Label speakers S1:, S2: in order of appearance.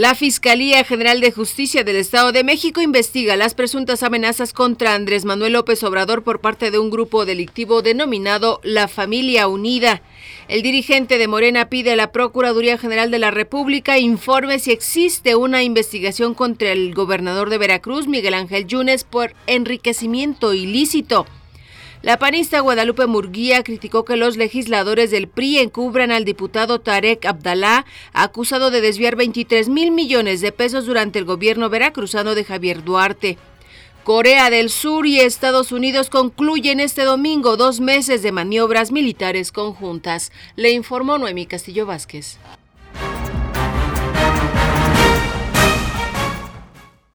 S1: La Fiscalía General de Justicia del Estado de México investiga las presuntas amenazas contra Andrés Manuel López Obrador por parte de un grupo delictivo denominado La Familia Unida. El dirigente de Morena pide a la Procuraduría General de la República informe si existe una investigación contra el gobernador de Veracruz, Miguel Ángel Yunes, por enriquecimiento ilícito. La panista Guadalupe Murguía criticó que los legisladores del PRI encubran al diputado Tarek Abdalá, acusado de desviar 23 mil millones de pesos durante el gobierno veracruzano de Javier Duarte. Corea del Sur y Estados Unidos concluyen este domingo dos meses de maniobras militares conjuntas, le informó Noemí Castillo Vázquez.